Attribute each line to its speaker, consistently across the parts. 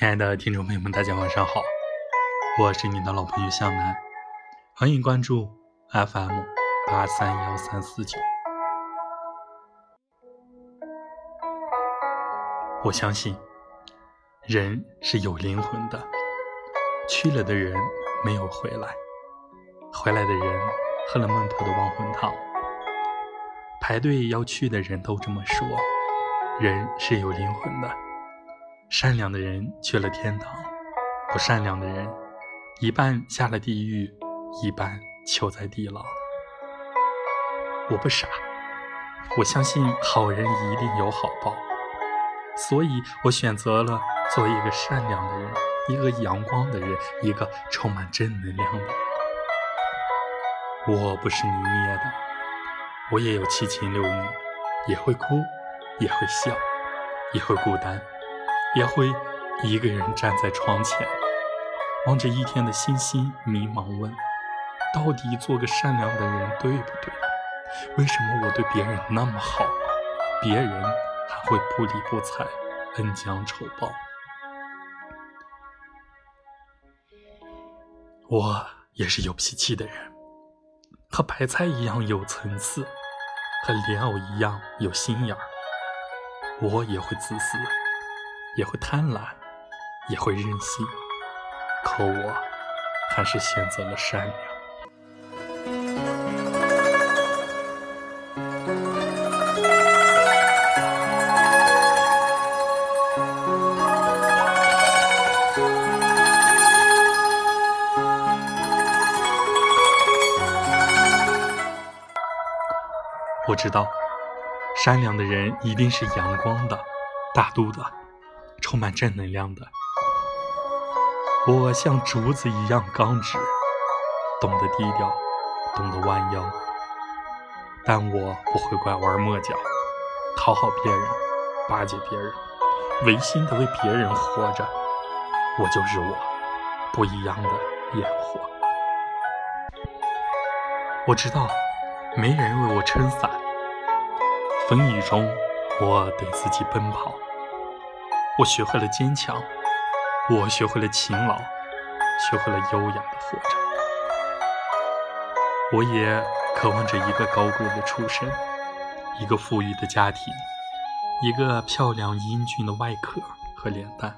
Speaker 1: 亲爱的听众朋友们，大家晚上好，我是你的老朋友向南，欢迎关注 FM 八三幺三四九。我相信人是有灵魂的，去了的人没有回来，回来的人喝了孟婆的忘魂汤。排队要去的人都这么说，人是有灵魂的。善良的人去了天堂，不善良的人一半下了地狱，一半囚在地牢。我不傻，我相信好人一定有好报，所以我选择了做一个善良的人，一个阳光的人，一个充满正能量的人。我不是泥捏的，我也有七情六欲，也会哭，也会笑，也会孤单。也会一个人站在窗前，望着一天的星星，迷茫问：到底做个善良的人对不对？为什么我对别人那么好，别人还会不理不睬，恩将仇报？我也是有脾气的人，和白菜一样有层次，和莲藕一样有心眼儿。我也会自私。也会贪婪，也会任性，可我还是选择了善良。我知道，善良的人一定是阳光的、大度的。充满正能量的，我像竹子一样刚直，懂得低调，懂得弯腰，但我不会拐弯抹角，讨好别人，巴结别人，违心的为别人活着。我就是我，不一样的烟火。我知道，没人为我撑伞，风雨中，我得自己奔跑。我学会了坚强，我学会了勤劳，学会了优雅的活着。我也渴望着一个高贵的出身，一个富裕的家庭，一个漂亮英俊的外壳和脸蛋。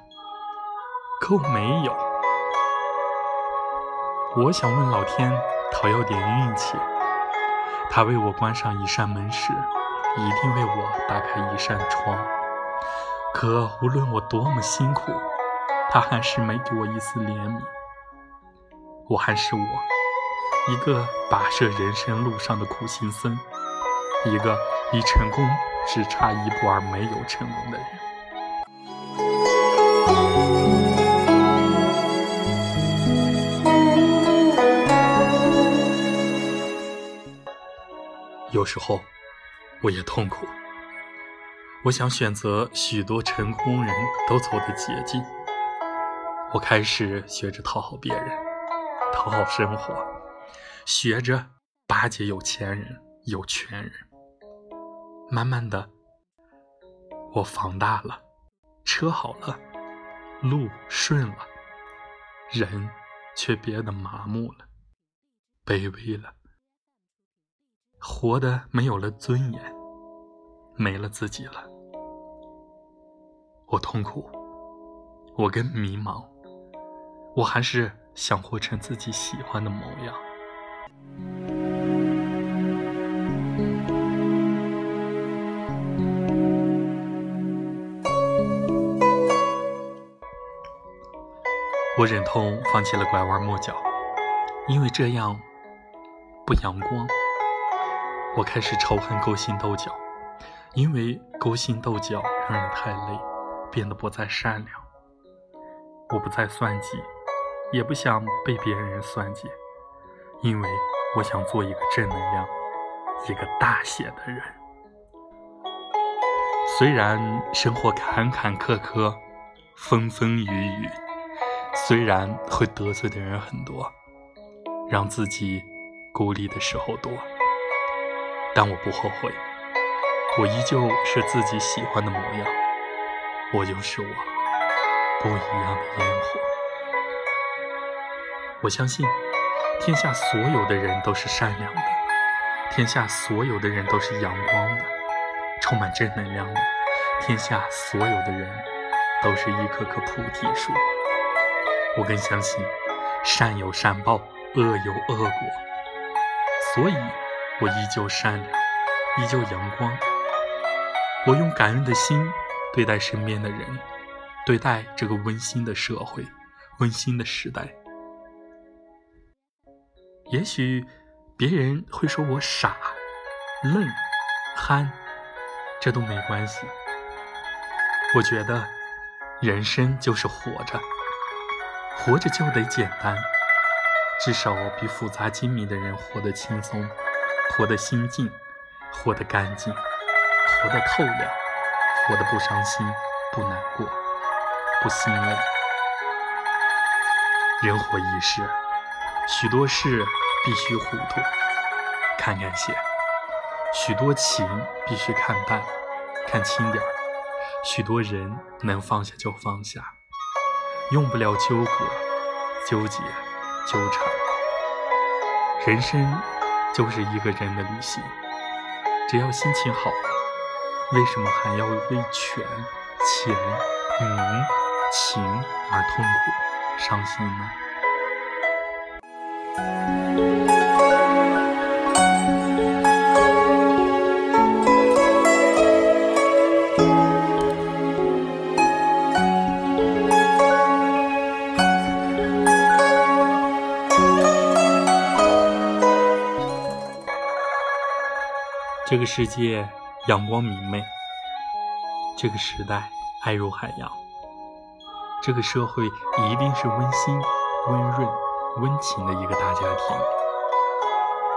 Speaker 1: 可我没有。我想问老天讨要点运气，他为我关上一扇门时，一定为我打开一扇窗。可无论我多么辛苦，他还是没给我一丝怜悯。我还是我，一个跋涉人生路上的苦行僧，一个离成功只差一步而没有成功的人。有时候，我也痛苦。我想选择许多成功人都走的捷径。我开始学着讨好别人，讨好生活，学着巴结有钱人、有权人。慢慢的，我房大了，车好了，路顺了，人却变得麻木了，卑微了，活的没有了尊严，没了自己了。我痛苦，我更迷茫，我还是想活成自己喜欢的模样。我忍痛放弃了拐弯抹角，因为这样不阳光。我开始仇恨勾心斗角，因为勾心斗角让人太累。变得不再善良，我不再算计，也不想被别人算计，因为我想做一个正能量、一个大写的人。虽然生活坎坎坷坷、风风雨雨，虽然会得罪的人很多，让自己孤立的时候多，但我不后悔，我依旧是自己喜欢的模样。我就是我，不一样的烟火。我相信，天下所有的人都是善良的，天下所有的人都是阳光的，充满正能量的。天下所有的人都是一棵棵菩提树。我更相信，善有善报，恶有恶果。所以，我依旧善良，依旧阳光。我用感恩的心对待身边的人，对待这个温馨的社会、温馨的时代。也许别人会说我傻、愣、憨，这都没关系。我觉得人生就是活着，活着就得简单，至少比复杂精密的人活得轻松，活得心静，活得干净，活得透亮，活得不伤心、不难过、不心累。人活一世，许多事。必须糊涂，看看些；许多情必须看淡，看轻点儿；许多人能放下就放下，用不了纠葛、纠结、纠缠。人生就是一个人的旅行，只要心情好了，为什么还要为权、钱、名、情而痛苦、伤心呢？这个世界阳光明媚，这个时代爱如海洋，这个社会一定是温馨、温润、温情的一个大家庭。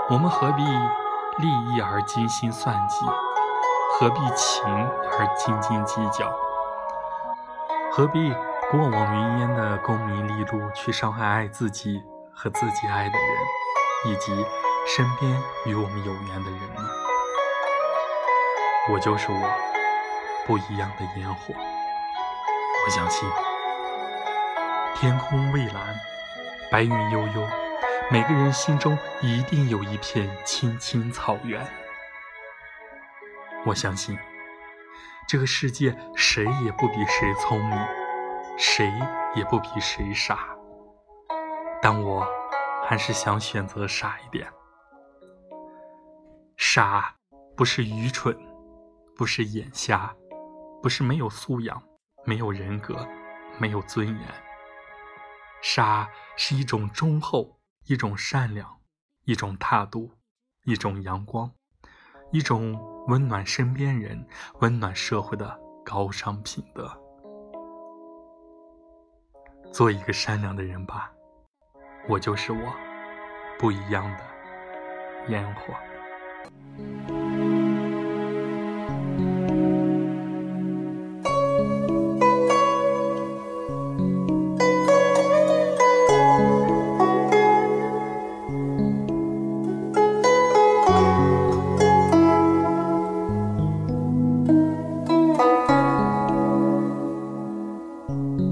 Speaker 1: 我们何必利益而精心算计？何必情而斤斤计较？何必过往云烟的功名利禄去伤害爱自己和自己爱的人，以及身边与我们有缘的人呢？我就是我，不一样的烟火。我相信，天空蔚蓝，白云悠悠，每个人心中一定有一片青青草原。我相信，这个世界谁也不比谁聪明，谁也不比谁傻。但我还是想选择傻一点。傻不是愚蠢。不是眼瞎，不是没有素养、没有人格、没有尊严。傻是一种忠厚，一种善良，一种大度，一种阳光，一种温暖身边人、温暖社会的高尚品德。做一个善良的人吧，我就是我，不一样的烟火。